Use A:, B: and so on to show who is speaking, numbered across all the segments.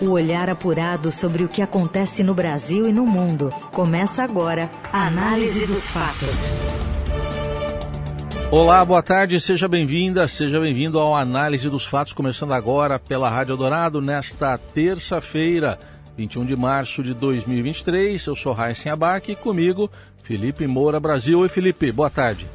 A: O olhar apurado sobre o que acontece no Brasil e no mundo. Começa agora a Análise dos Fatos.
B: Olá, boa tarde, seja bem-vinda, seja bem-vindo ao Análise dos Fatos, começando agora pela Rádio Dourado nesta terça-feira, 21 de março de 2023. Eu sou Raíssen Abac e comigo, Felipe Moura Brasil. Oi, Felipe, boa tarde.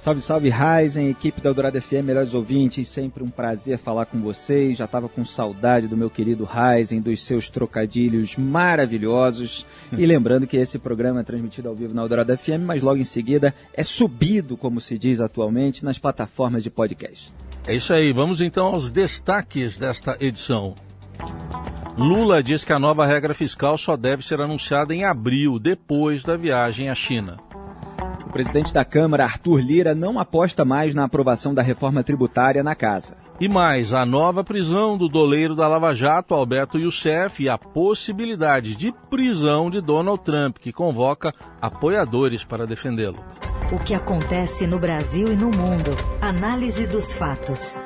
C: Salve, salve, Ryzen, equipe da Eldorado FM, melhores ouvintes, sempre um prazer falar com vocês. Já estava com saudade do meu querido Ryzen, dos seus trocadilhos maravilhosos. e lembrando que esse programa é transmitido ao vivo na Eldorado FM, mas logo em seguida é subido, como se diz atualmente, nas plataformas de podcast.
B: É isso aí, vamos então aos destaques desta edição. Lula diz que a nova regra fiscal só deve ser anunciada em abril, depois da viagem à China.
C: O presidente da Câmara, Arthur Lira, não aposta mais na aprovação da reforma tributária na casa.
B: E mais, a nova prisão do doleiro da Lava Jato, Alberto Youssef, e a possibilidade de prisão de Donald Trump, que convoca apoiadores para defendê-lo.
A: O que acontece no Brasil e no mundo. Análise dos fatos.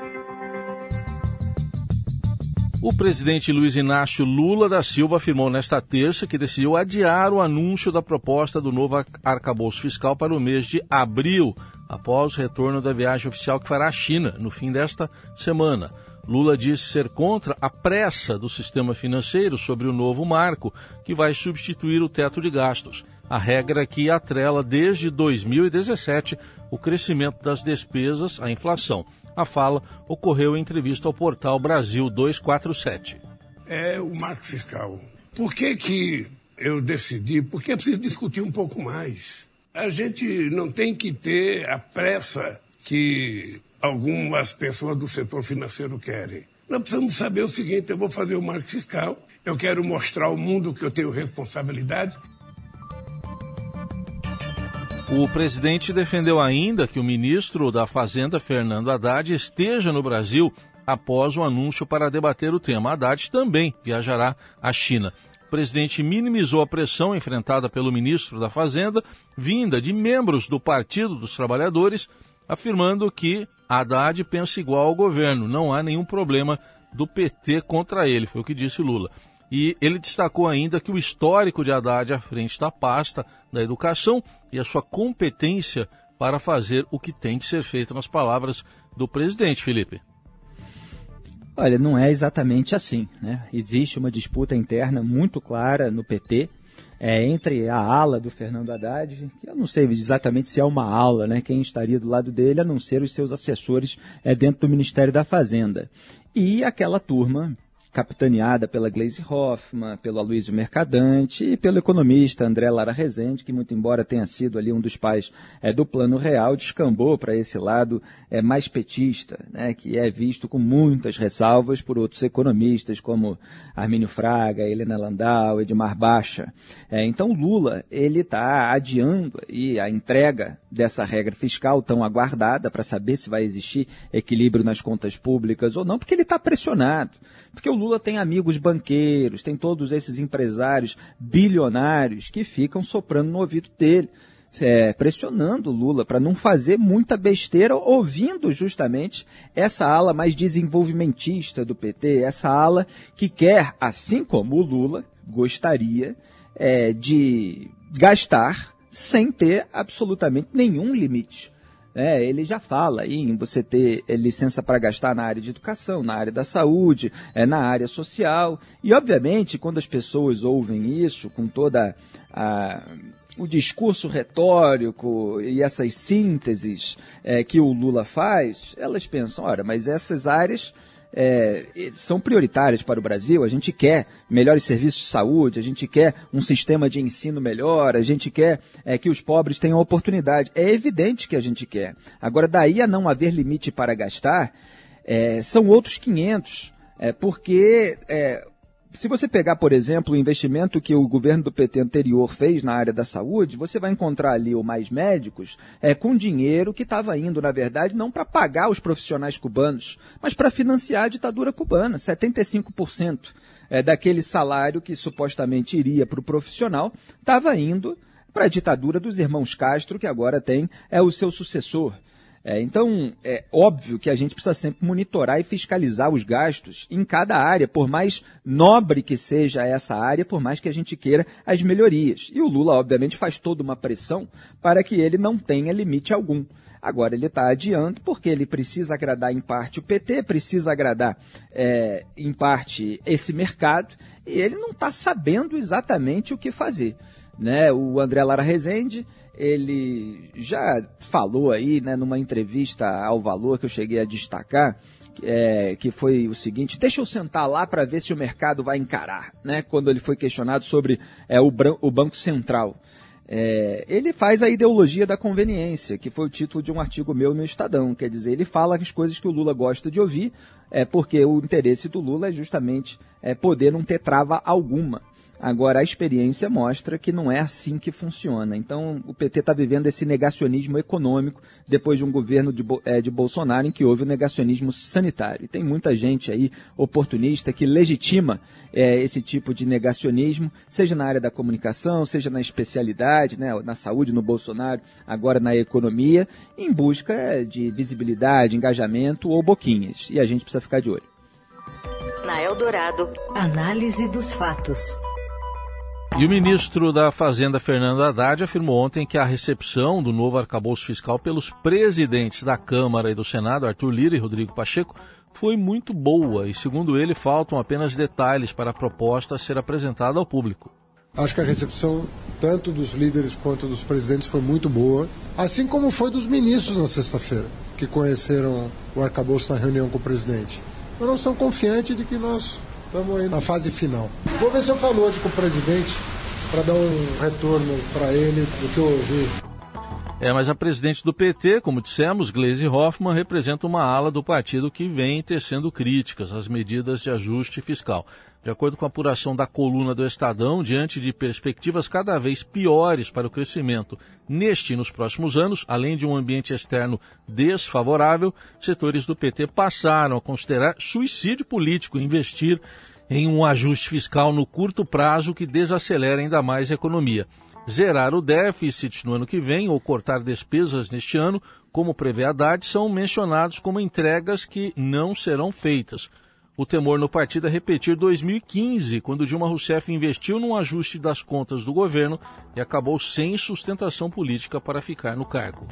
B: O presidente Luiz Inácio Lula da Silva afirmou nesta terça que decidiu adiar o anúncio da proposta do novo arcabouço fiscal para o mês de abril, após o retorno da viagem oficial que fará à China no fim desta semana. Lula disse ser contra a pressa do sistema financeiro sobre o novo marco, que vai substituir o teto de gastos, a regra que atrela desde 2017 o crescimento das despesas à inflação. A fala ocorreu em entrevista ao portal Brasil 247.
D: É o marco fiscal. Por que, que eu decidi? Porque é preciso discutir um pouco mais. A gente não tem que ter a pressa que algumas pessoas do setor financeiro querem. Nós precisamos saber o seguinte: eu vou fazer o marco fiscal, eu quero mostrar ao mundo que eu tenho responsabilidade,
B: o presidente defendeu ainda que o ministro da Fazenda, Fernando Haddad, esteja no Brasil após o anúncio para debater o tema. Haddad também viajará à China. O presidente minimizou a pressão enfrentada pelo ministro da Fazenda, vinda de membros do Partido dos Trabalhadores, afirmando que Haddad pensa igual ao governo, não há nenhum problema do PT contra ele, foi o que disse Lula. E ele destacou ainda que o histórico de Haddad à frente da pasta da educação e a sua competência para fazer o que tem que ser feito nas palavras do presidente, Felipe.
C: Olha, não é exatamente assim. Né? Existe uma disputa interna muito clara no PT é, entre a ala do Fernando Haddad, que eu não sei exatamente se é uma ala, né? quem estaria do lado dele, a não ser os seus assessores é, dentro do Ministério da Fazenda, e aquela turma capitaneada pela Glaze Hoffman, pelo Aloysio Mercadante e pelo economista André Lara Rezende, que muito embora tenha sido ali um dos pais é, do Plano Real, descambou para esse lado é, mais petista, né, que é visto com muitas ressalvas por outros economistas como Armínio Fraga, Helena Landau, Edmar Baixa. É, então Lula ele está adiando a entrega dessa regra fiscal tão aguardada para saber se vai existir equilíbrio nas contas públicas ou não, porque ele está pressionado, porque o Lula tem amigos banqueiros, tem todos esses empresários bilionários que ficam soprando no ouvido dele. É, pressionando o Lula para não fazer muita besteira, ouvindo justamente essa ala mais desenvolvimentista do PT, essa ala que quer, assim como o Lula, gostaria é, de gastar sem ter absolutamente nenhum limite. É, ele já fala em você ter é, licença para gastar na área de educação, na área da saúde, é, na área social. E, obviamente, quando as pessoas ouvem isso, com toda a, o discurso retórico e essas sínteses é, que o Lula faz, elas pensam, olha, mas essas áreas é, são prioritárias para o Brasil. A gente quer melhores serviços de saúde, a gente quer um sistema de ensino melhor, a gente quer é, que os pobres tenham oportunidade. É evidente que a gente quer. Agora, daí a não haver limite para gastar, é, são outros 500. É, porque é, se você pegar, por exemplo, o investimento que o governo do PT anterior fez na área da saúde, você vai encontrar ali o Mais Médicos é, com dinheiro que estava indo, na verdade, não para pagar os profissionais cubanos, mas para financiar a ditadura cubana. 75% é, daquele salário que supostamente iria para o profissional estava indo para a ditadura dos irmãos Castro, que agora tem é o seu sucessor. É, então, é óbvio que a gente precisa sempre monitorar e fiscalizar os gastos em cada área, por mais nobre que seja essa área, por mais que a gente queira as melhorias. E o Lula, obviamente, faz toda uma pressão para que ele não tenha limite algum. Agora ele está adiando porque ele precisa agradar em parte o PT, precisa agradar é, em parte esse mercado e ele não está sabendo exatamente o que fazer. Né? O André Lara Rezende ele já falou aí, né, numa entrevista ao Valor que eu cheguei a destacar, é, que foi o seguinte: deixa eu sentar lá para ver se o mercado vai encarar, né? Quando ele foi questionado sobre é, o, o Banco Central. É, ele faz a ideologia da conveniência, que foi o título de um artigo meu no Estadão. Quer dizer, ele fala as coisas que o Lula gosta de ouvir, é, porque o interesse do Lula é justamente é, poder não ter trava alguma. Agora, a experiência mostra que não é assim que funciona. Então, o PT está vivendo esse negacionismo econômico depois de um governo de, é, de Bolsonaro em que houve o negacionismo sanitário. E tem muita gente aí oportunista que legitima é, esse tipo de negacionismo, seja na área da comunicação, seja na especialidade, né, na saúde, no Bolsonaro, agora na economia, em busca de visibilidade, engajamento ou boquinhas. E a gente precisa ficar de olho.
A: Na Eldorado, análise dos fatos.
B: E o ministro da Fazenda, Fernando Haddad, afirmou ontem que a recepção do novo arcabouço fiscal pelos presidentes da Câmara e do Senado, Arthur Lira e Rodrigo Pacheco, foi muito boa e, segundo ele, faltam apenas detalhes para a proposta ser apresentada ao público.
E: Acho que a recepção, tanto dos líderes quanto dos presidentes, foi muito boa, assim como foi dos ministros na sexta-feira, que conheceram o arcabouço na reunião com o presidente. Eu não sou confiante de que nós Estamos aí na fase final. Vou ver se eu falo hoje com o presidente para dar um retorno para ele do que eu ouvi.
B: É, mas a presidente do PT, como dissemos, Gleisi Hoffmann, representa uma ala do partido que vem tecendo críticas às medidas de ajuste fiscal. De acordo com a apuração da coluna do Estadão, diante de perspectivas cada vez piores para o crescimento neste e nos próximos anos, além de um ambiente externo desfavorável, setores do PT passaram a considerar suicídio político investir em um ajuste fiscal no curto prazo que desacelera ainda mais a economia. Zerar o déficit no ano que vem ou cortar despesas neste ano, como prevê a Haddad, são mencionados como entregas que não serão feitas. O temor no partido é repetir 2015, quando Dilma Rousseff investiu num ajuste das contas do governo e acabou sem sustentação política para ficar no cargo.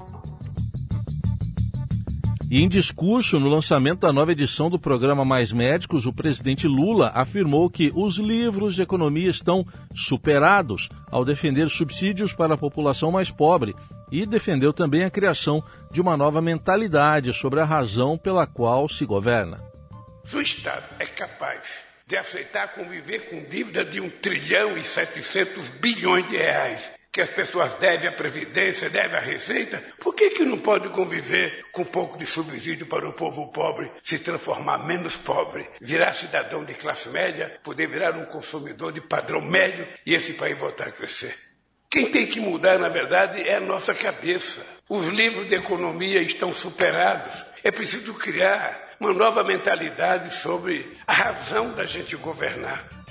B: E em discurso no lançamento da nova edição do programa Mais Médicos, o presidente Lula afirmou que os livros de economia estão superados ao defender subsídios para a população mais pobre e defendeu também a criação de uma nova mentalidade sobre a razão pela qual se governa.
D: Se o Estado é capaz de aceitar conviver com dívida de 1 trilhão e 700 bilhões de reais, que as pessoas devem à Previdência, devem à Receita, por que, que não pode conviver com um pouco de subsídio para o povo pobre se transformar menos pobre, virar cidadão de classe média, poder virar um consumidor de padrão médio e esse país voltar a crescer? Quem tem que mudar, na verdade, é a nossa cabeça. Os livros de economia estão superados. É preciso criar uma nova mentalidade sobre a razão da gente governar.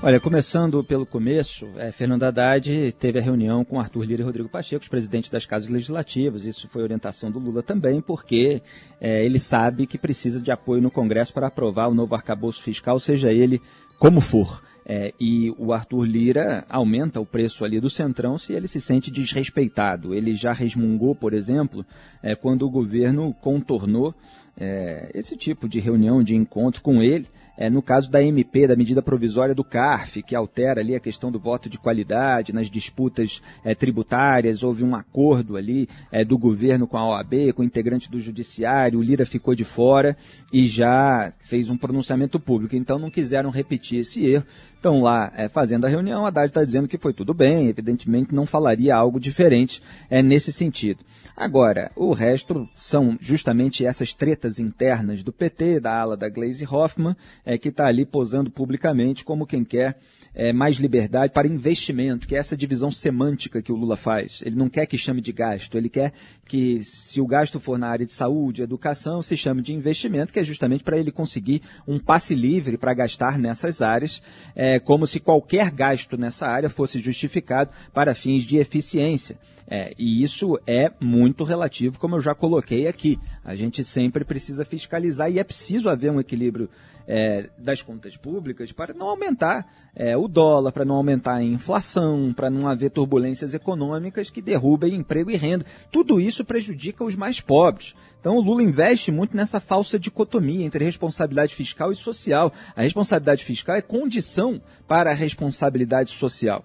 C: Olha, começando pelo começo, é, Fernando Haddad teve a reunião com Arthur Lira e Rodrigo Pacheco, os presidentes das casas legislativas. Isso foi orientação do Lula também, porque é, ele sabe que precisa de apoio no Congresso para aprovar o novo arcabouço fiscal, seja ele como for. É, e o Arthur Lira aumenta o preço ali do Centrão se ele se sente desrespeitado. Ele já resmungou, por exemplo, é, quando o governo contornou é, esse tipo de reunião, de encontro com ele, é, no caso da MP, da medida provisória do CARF, que altera ali a questão do voto de qualidade nas disputas é, tributárias, houve um acordo ali é, do governo com a OAB, com integrantes do judiciário, o Lira ficou de fora e já fez um pronunciamento público. Então não quiseram repetir esse erro. Estão lá é, fazendo a reunião, a Haddad está dizendo que foi tudo bem, evidentemente não falaria algo diferente é, nesse sentido. Agora, o resto são justamente essas tretas internas do PT, da ala da Glaze Hoffman, é, que está ali posando publicamente como quem quer é, mais liberdade para investimento, que é essa divisão semântica que o Lula faz. Ele não quer que chame de gasto, ele quer que, se o gasto for na área de saúde, educação, se chame de investimento, que é justamente para ele conseguir um passe livre para gastar nessas áreas, é, como se qualquer gasto nessa área fosse justificado para fins de eficiência. É, e isso é muito relativo, como eu já coloquei aqui. A gente sempre precisa fiscalizar e é preciso haver um equilíbrio é, das contas públicas para não aumentar é, o dólar, para não aumentar a inflação, para não haver turbulências econômicas que derrubem emprego e renda. Tudo isso prejudica os mais pobres. Então o Lula investe muito nessa falsa dicotomia entre responsabilidade fiscal e social. A responsabilidade fiscal é condição para a responsabilidade social.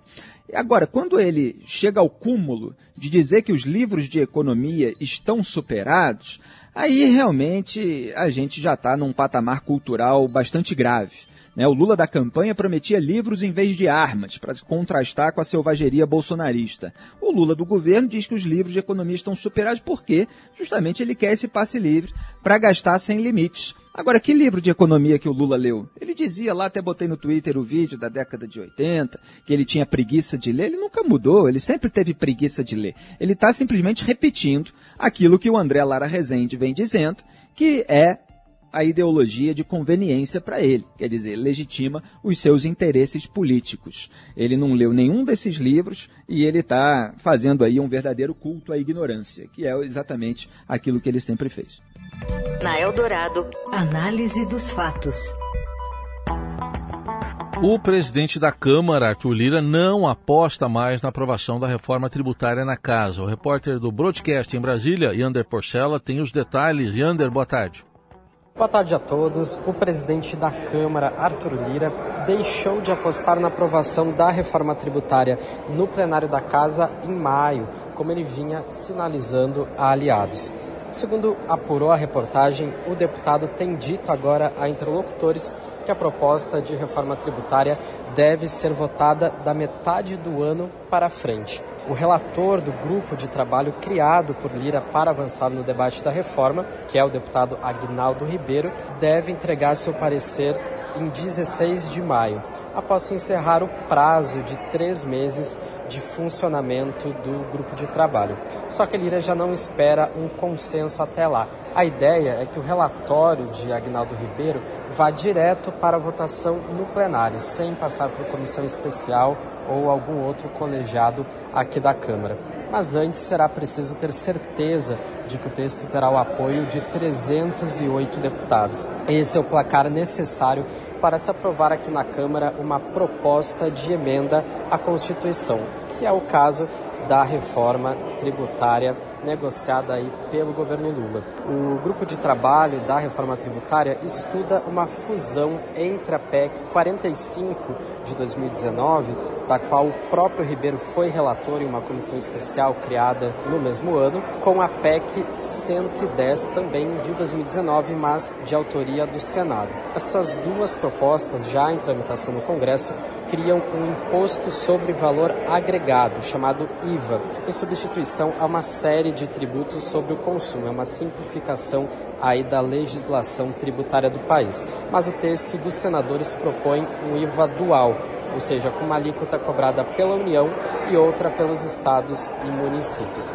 C: Agora, quando ele chega ao cúmulo de dizer que os livros de economia estão superados, aí realmente a gente já está num patamar cultural bastante grave. Né? O Lula da campanha prometia livros em vez de armas, para contrastar com a selvageria bolsonarista. O Lula do governo diz que os livros de economia estão superados porque justamente ele quer esse passe livre para gastar sem limites. Agora, que livro de economia que o Lula leu? Ele dizia lá, até botei no Twitter o vídeo da década de 80, que ele tinha preguiça de ler. Ele nunca mudou, ele sempre teve preguiça de ler. Ele está simplesmente repetindo aquilo que o André Lara Rezende vem dizendo, que é a ideologia de conveniência para ele, quer dizer, legitima os seus interesses políticos. Ele não leu nenhum desses livros e ele está fazendo aí um verdadeiro culto à ignorância, que é exatamente aquilo que ele sempre fez.
A: Na Eldorado, análise dos fatos.
B: O presidente da Câmara, Arthur Lira, não aposta mais na aprovação da reforma tributária na casa. O repórter do Broadcast em Brasília, Yander Porcela, tem os detalhes. Yander, boa tarde.
F: Boa tarde a todos. O presidente da Câmara, Arthur Lira, deixou de apostar na aprovação da reforma tributária no plenário da Casa em maio, como ele vinha sinalizando a aliados. Segundo apurou a reportagem, o deputado tem dito agora a interlocutores que a proposta de reforma tributária deve ser votada da metade do ano para frente. O relator do grupo de trabalho criado por Lira para avançar no debate da reforma, que é o deputado Agnaldo Ribeiro, deve entregar seu parecer em 16 de maio, após encerrar o prazo de três meses de funcionamento do grupo de trabalho. Só que Lira já não espera um consenso até lá. A ideia é que o relatório de Agnaldo Ribeiro vá direto para a votação no plenário, sem passar por comissão especial ou algum outro colegiado aqui da Câmara. Mas antes será preciso ter certeza de que o texto terá o apoio de 308 deputados. Esse é o placar necessário para se aprovar aqui na Câmara uma proposta de emenda à Constituição, que é o caso da reforma tributária negociada aí pelo governo Lula. O grupo de trabalho da reforma tributária estuda uma fusão entre a PEC 45 de 2019, da qual o próprio Ribeiro foi relator em uma comissão especial criada no mesmo ano, com a PEC 110 também de 2019, mas de autoria do Senado. Essas duas propostas já em tramitação no Congresso criam um imposto sobre valor agregado, chamado IVA, em substituição a uma série de tributos sobre o consumo. É uma simplificação aí da legislação tributária do país. Mas o texto dos senadores propõe um IVA dual, ou seja, com uma alíquota cobrada pela União e outra pelos estados e municípios.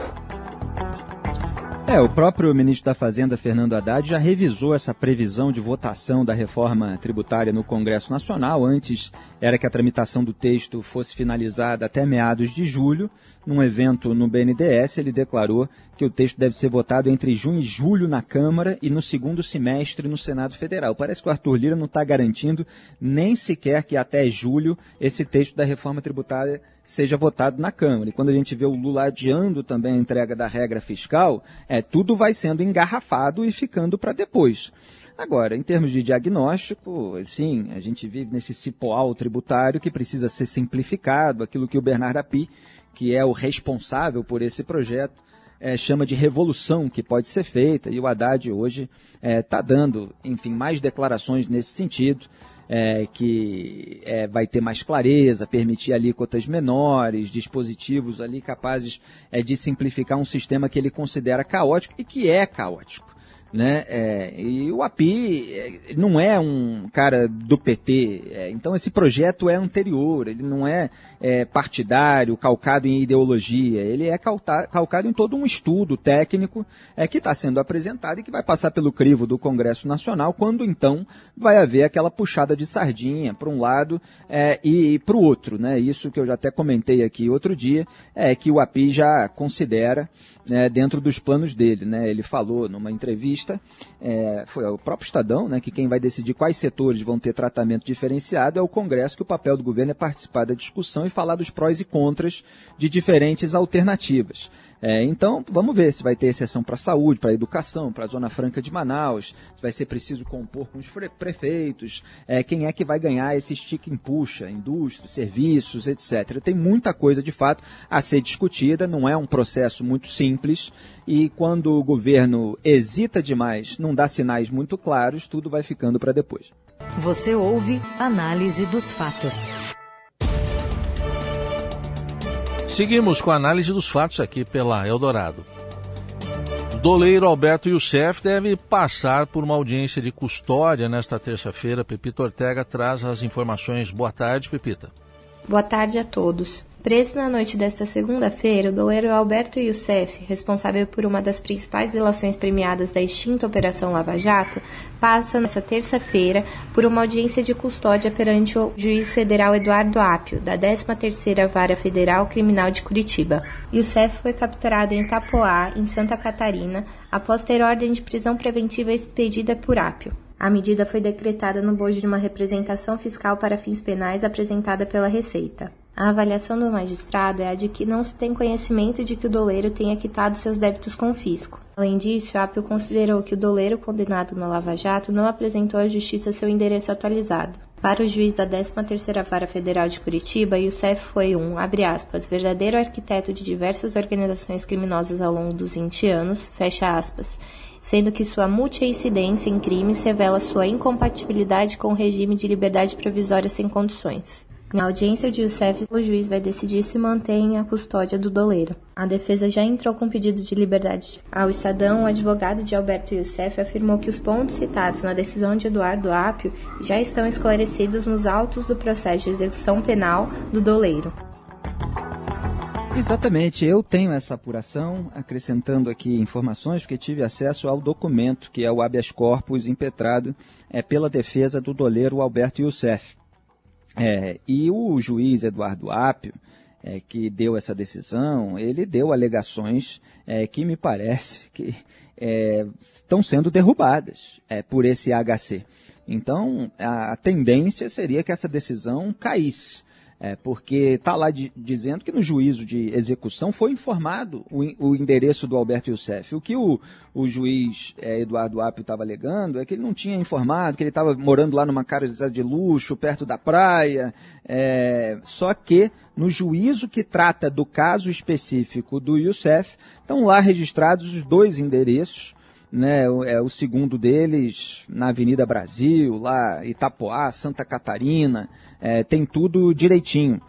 C: É, o próprio ministro da Fazenda, Fernando Haddad, já revisou essa previsão de votação da reforma tributária no Congresso Nacional. Antes era que a tramitação do texto fosse finalizada até meados de julho. Num evento no BNDES, ele declarou que o texto deve ser votado entre junho e julho na Câmara e no segundo semestre no Senado Federal. Parece que o Arthur Lira não está garantindo nem sequer que até julho esse texto da reforma tributária seja votado na Câmara. E quando a gente vê o Lula adiando também a entrega da regra fiscal, é, tudo vai sendo engarrafado e ficando para depois. Agora, em termos de diagnóstico, sim, a gente vive nesse cipoal tributário que precisa ser simplificado, aquilo que o Bernardo Api, que é o responsável por esse projeto, é, chama de revolução que pode ser feita, e o Haddad hoje está é, dando, enfim, mais declarações nesse sentido, é, que é, vai ter mais clareza, permitir alíquotas menores, dispositivos ali capazes é, de simplificar um sistema que ele considera caótico e que é caótico. Né? É, e o API é, não é um cara do PT, é, então esse projeto é anterior, ele não é, é partidário, calcado em ideologia, ele é calcado em todo um estudo técnico é, que está sendo apresentado e que vai passar pelo crivo do Congresso Nacional, quando então vai haver aquela puxada de sardinha para um lado é, e para o outro. Né? Isso que eu já até comentei aqui outro dia, é que o API já considera né, dentro dos planos dele. Né? Ele falou numa entrevista, é, foi o próprio Estadão, né, que quem vai decidir quais setores vão ter tratamento diferenciado é o Congresso, que o papel do governo é participar da discussão e falar dos prós e contras de diferentes alternativas. É, então, vamos ver se vai ter exceção para a saúde, para a educação, para a Zona Franca de Manaus, se vai ser preciso compor com os prefeitos, é, quem é que vai ganhar esse stick em puxa, indústria, serviços, etc. Tem muita coisa, de fato, a ser discutida, não é um processo muito simples, e quando o governo hesita demais, não dá sinais muito claros, tudo vai ficando para depois.
A: Você ouve Análise dos Fatos.
B: Seguimos com a análise dos fatos aqui pela Eldorado. Doleiro Alberto Youssef deve passar por uma audiência de custódia nesta terça-feira. Pepita Ortega traz as informações. Boa tarde, Pepita.
G: Boa tarde a todos. Preso na noite desta segunda-feira, o doleiro Alberto Youssef, responsável por uma das principais delações premiadas da extinta Operação Lava Jato, passa nesta terça-feira por uma audiência de custódia perante o juiz federal Eduardo Apio, da 13ª Vara Federal Criminal de Curitiba. Youssef foi capturado em Itapoá, em Santa Catarina, após ter ordem de prisão preventiva expedida por Apio. A medida foi decretada no bojo de uma representação fiscal para fins penais apresentada pela Receita. A avaliação do magistrado é a de que não se tem conhecimento de que o doleiro tenha quitado seus débitos com o fisco. Além disso, a Apio considerou que o doleiro condenado no Lava Jato não apresentou à Justiça seu endereço atualizado. Para o juiz da 13ª Vara Federal de Curitiba, Youssef foi um, abre aspas, verdadeiro arquiteto de diversas organizações criminosas ao longo dos 20 anos, fecha aspas, sendo que sua multi-incidência em crimes revela sua incompatibilidade com o regime de liberdade provisória sem condições. Na audiência de Youssef, o juiz vai decidir se mantém a custódia do doleiro. A defesa já entrou com pedido de liberdade. Ao Estadão, o advogado de Alberto Youssef afirmou que os pontos citados na decisão de Eduardo Apio já estão esclarecidos nos autos do processo de execução penal do doleiro.
C: Exatamente, eu tenho essa apuração, acrescentando aqui informações, porque tive acesso ao documento que é o habeas corpus impetrado é, pela defesa do doleiro Alberto Youssef. É, e o juiz Eduardo Apio, é, que deu essa decisão, ele deu alegações é, que me parece que é, estão sendo derrubadas é, por esse HC. Então, a, a tendência seria que essa decisão caísse. É, porque está lá de, dizendo que no juízo de execução foi informado o, o endereço do Alberto Youssef. O que o, o juiz é, Eduardo Apio estava alegando é que ele não tinha informado, que ele estava morando lá numa casa de luxo, perto da praia. É, só que no juízo que trata do caso específico do Youssef, estão lá registrados os dois endereços né, é o segundo deles na Avenida Brasil, lá Itapoá, Santa Catarina, é, tem tudo direitinho.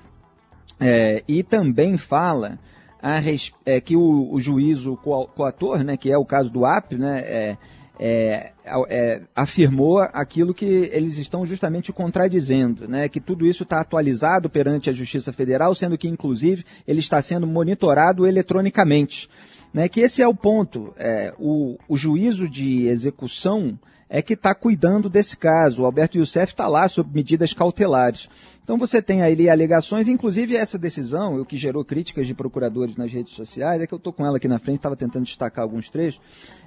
C: É, e também fala a, é, que o, o juízo coator, né, que é o caso do AP, né, é, é, é, afirmou aquilo que eles estão justamente contradizendo, né, que tudo isso está atualizado perante a Justiça Federal, sendo que, inclusive, ele está sendo monitorado eletronicamente. Né, que esse é o ponto. É, o, o juízo de execução é que está cuidando desse caso. O Alberto Youssef está lá sob medidas cautelares. Então você tem aí alegações, inclusive essa decisão, o que gerou críticas de procuradores nas redes sociais, é que eu estou com ela aqui na frente, estava tentando destacar alguns trechos,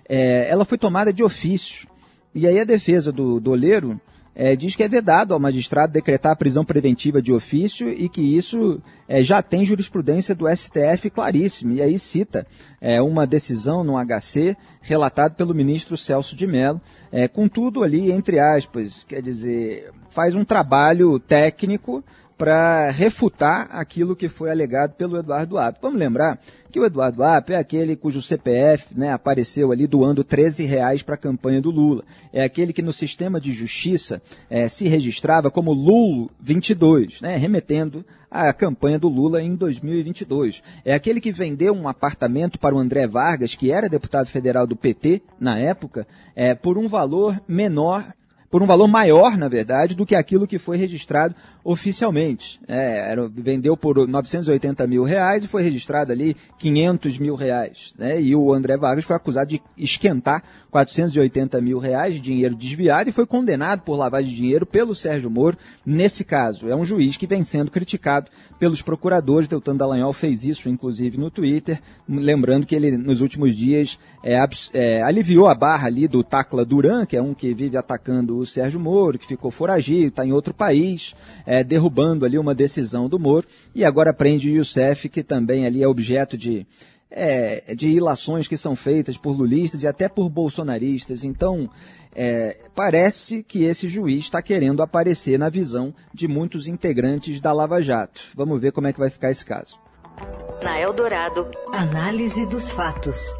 C: é, ela foi tomada de ofício. E aí a defesa do Doleiro é, diz que é vedado ao magistrado decretar a prisão preventiva de ofício e que isso é, já tem jurisprudência do STF claríssima. E aí cita é, uma decisão no HC relatada pelo ministro Celso de Mello, é, com tudo ali, entre aspas, quer dizer, faz um trabalho técnico para refutar aquilo que foi alegado pelo Eduardo Apio. Vamos lembrar que o Eduardo Apio é aquele cujo CPF né, apareceu ali doando 13 reais para a campanha do Lula. É aquele que no sistema de justiça é, se registrava como Lulo 22, né, remetendo à campanha do Lula em 2022. É aquele que vendeu um apartamento para o André Vargas, que era deputado federal do PT na época, é, por um valor menor por um valor maior, na verdade, do que aquilo que foi registrado oficialmente. É, era, vendeu por 980 mil reais e foi registrado ali 500 mil reais. Né? E o André Vargas foi acusado de esquentar 480 mil reais de dinheiro desviado e foi condenado por lavagem de dinheiro pelo Sérgio Moro nesse caso. É um juiz que vem sendo criticado pelos procuradores. Deltan Dallagnol fez isso, inclusive, no Twitter, lembrando que ele, nos últimos dias, é, é, aliviou a barra ali do Tacla Duran, que é um que vive atacando o Sérgio Moro, que ficou foragido, está em outro país, é, derrubando ali uma decisão do Moro, e agora prende o Youssef, que também ali é objeto de, é, de ilações que são feitas por lulistas e até por bolsonaristas. Então, é, parece que esse juiz está querendo aparecer na visão de muitos integrantes da Lava Jato. Vamos ver como é que vai ficar esse caso.
A: Na Eldorado, análise dos fatos.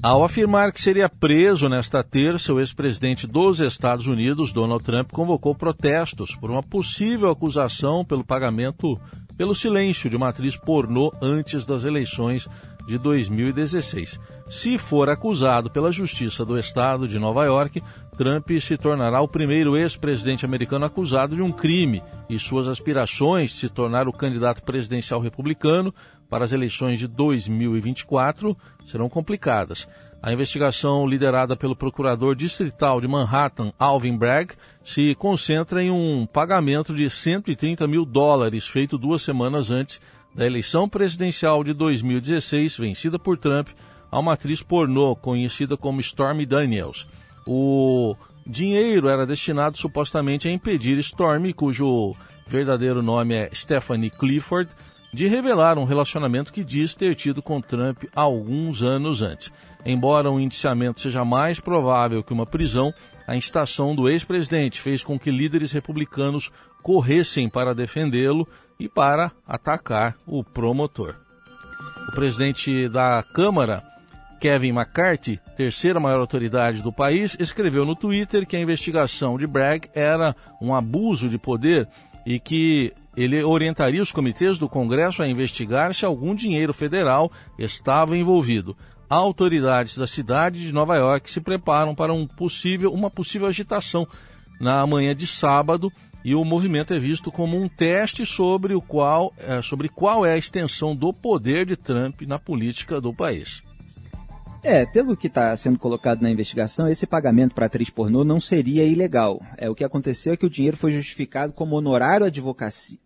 B: Ao afirmar que seria preso nesta terça, o ex-presidente dos Estados Unidos, Donald Trump, convocou protestos por uma possível acusação pelo pagamento, pelo silêncio de uma atriz pornô antes das eleições de 2016. Se for acusado pela Justiça do Estado de Nova York, Trump se tornará o primeiro ex-presidente americano acusado de um crime e suas aspirações de se tornar o candidato presidencial republicano para as eleições de 2024 serão complicadas. A investigação, liderada pelo procurador distrital de Manhattan, Alvin Bragg, se concentra em um pagamento de 130 mil dólares feito duas semanas antes da eleição presidencial de 2016, vencida por Trump, a uma atriz pornô conhecida como Stormy Daniels. O dinheiro era destinado supostamente a impedir Stormy, cujo verdadeiro nome é Stephanie Clifford, de revelar um relacionamento que diz ter tido com Trump alguns anos antes. Embora um indiciamento seja mais provável que uma prisão, a incitação do ex-presidente fez com que líderes republicanos corressem para defendê-lo e para atacar o promotor. O presidente da Câmara, Kevin McCarthy, terceira maior autoridade do país, escreveu no Twitter que a investigação de Bragg era um abuso de poder e que ele orientaria os comitês do Congresso a investigar se algum dinheiro federal estava envolvido. Autoridades da cidade de Nova York se preparam para um possível, uma possível agitação na manhã de sábado e o movimento é visto como um teste sobre o qual, é, sobre qual é a extensão do poder de Trump na política do país.
C: É, pelo que está sendo colocado na investigação, esse pagamento para atriz pornô não seria ilegal. É, o que aconteceu é que o dinheiro foi justificado como honorário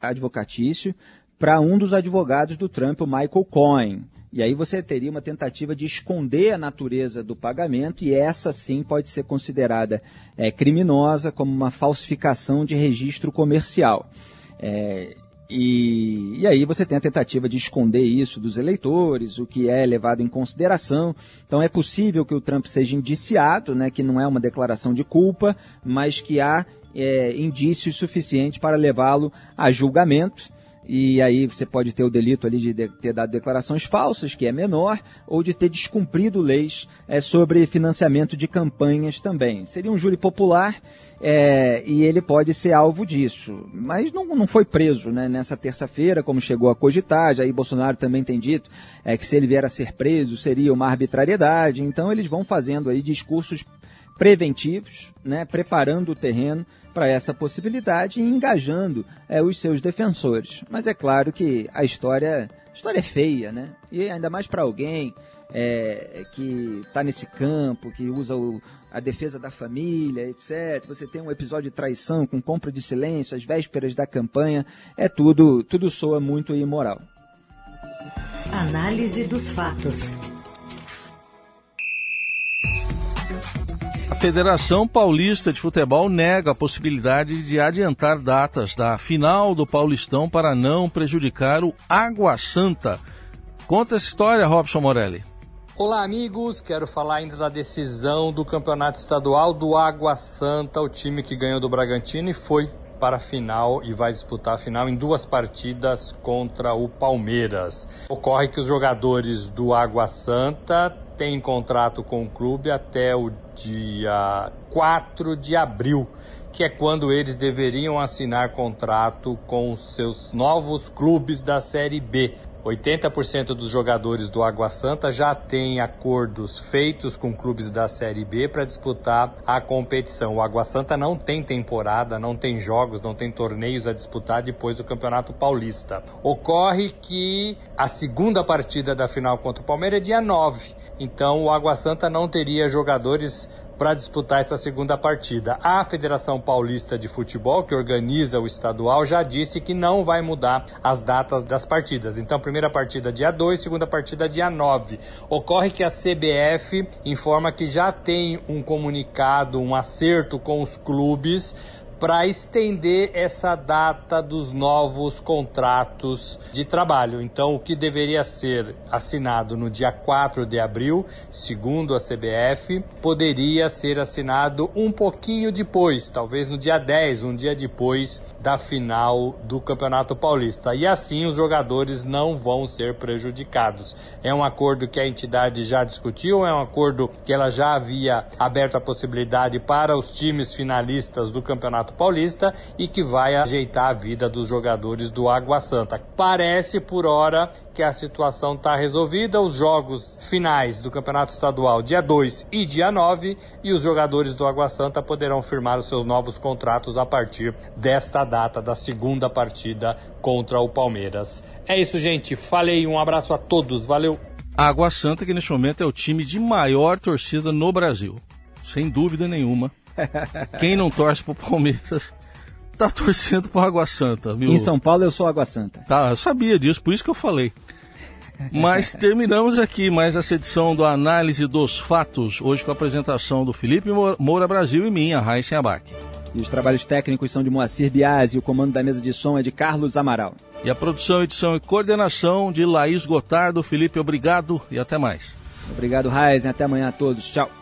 C: advocatício para um dos advogados do Trump, o Michael Cohen. E aí você teria uma tentativa de esconder a natureza do pagamento, e essa sim pode ser considerada é, criminosa como uma falsificação de registro comercial. É, e, e, aí você tem a tentativa de esconder isso dos eleitores, o que é levado em consideração. Então é possível que o Trump seja indiciado, né, que não é uma declaração de culpa, mas que há é, indícios suficientes para levá-lo a julgamento e aí você pode ter o delito ali de ter dado declarações falsas, que é menor, ou de ter descumprido leis é, sobre financiamento de campanhas também. Seria um júri popular é, e ele pode ser alvo disso. Mas não, não foi preso né, nessa terça-feira, como chegou a cogitar. Já aí Bolsonaro também tem dito é, que se ele vier a ser preso seria uma arbitrariedade. Então eles vão fazendo aí discursos preventivos, né, preparando o terreno para essa possibilidade e engajando é, os seus defensores. Mas é claro que a história, a história é feia, né? E ainda mais para alguém é, que está nesse campo, que usa o, a defesa da família, etc. Você tem um episódio de traição com compra de silêncio, às vésperas da campanha, é tudo, tudo soa muito imoral.
A: Análise dos fatos.
B: Federação Paulista de Futebol nega a possibilidade de adiantar datas da final do Paulistão para não prejudicar o Água Santa. Conta essa história, Robson Morelli.
H: Olá, amigos. Quero falar ainda da decisão do Campeonato Estadual do Água Santa, o time que ganhou do Bragantino e foi para a final e vai disputar a final em duas partidas contra o Palmeiras. Ocorre que os jogadores do Água Santa têm contrato com o clube até o dia 4 de abril, que é quando eles deveriam assinar contrato com os seus novos clubes da Série B. 80% dos jogadores do Água Santa já têm acordos feitos com clubes da Série B para disputar a competição. O Água Santa não tem temporada, não tem jogos, não tem torneios a disputar depois do Campeonato Paulista. Ocorre que a segunda partida da final contra o Palmeiras é dia 9. Então o Água Santa não teria jogadores para disputar essa segunda partida. A Federação Paulista de Futebol, que organiza o estadual, já disse que não vai mudar as datas das partidas. Então, primeira partida dia 2, segunda partida dia 9. Ocorre que a CBF informa que já tem um comunicado, um acerto com os clubes para estender essa data dos novos contratos de trabalho. Então, o que deveria ser assinado no dia 4 de abril, segundo a CBF, poderia ser assinado um pouquinho depois, talvez no dia 10, um dia depois da final do Campeonato Paulista. E assim os jogadores não vão ser prejudicados. É um acordo que a entidade já discutiu, é um acordo que ela já havia aberto a possibilidade para os times finalistas do Campeonato Paulista e que vai ajeitar a vida dos jogadores do Água Santa. Parece por hora que a situação está resolvida, os jogos finais do Campeonato Estadual dia 2 e dia 9 e os jogadores do Água Santa poderão firmar os seus novos contratos a partir desta data da segunda partida contra o Palmeiras. É isso, gente. Falei, um abraço a todos. Valeu.
B: Água Santa, que neste momento é o time de maior torcida no Brasil. Sem dúvida nenhuma. Quem não torce pro Palmeiras tá torcendo pro Água Santa, viu?
C: Em São Paulo eu sou Água Santa.
B: Tá, eu sabia disso, por isso que eu falei. Mas terminamos aqui mais essa edição do Análise dos Fatos, hoje com a apresentação do Felipe Moura Brasil e minha, Raíssa Abac.
C: E os trabalhos técnicos são de Moacir Biasi e o comando da mesa de som é de Carlos Amaral.
B: E a produção, edição e coordenação de Laís Gotardo. Felipe, obrigado e até mais.
C: Obrigado, Raizen. Até amanhã a todos. Tchau.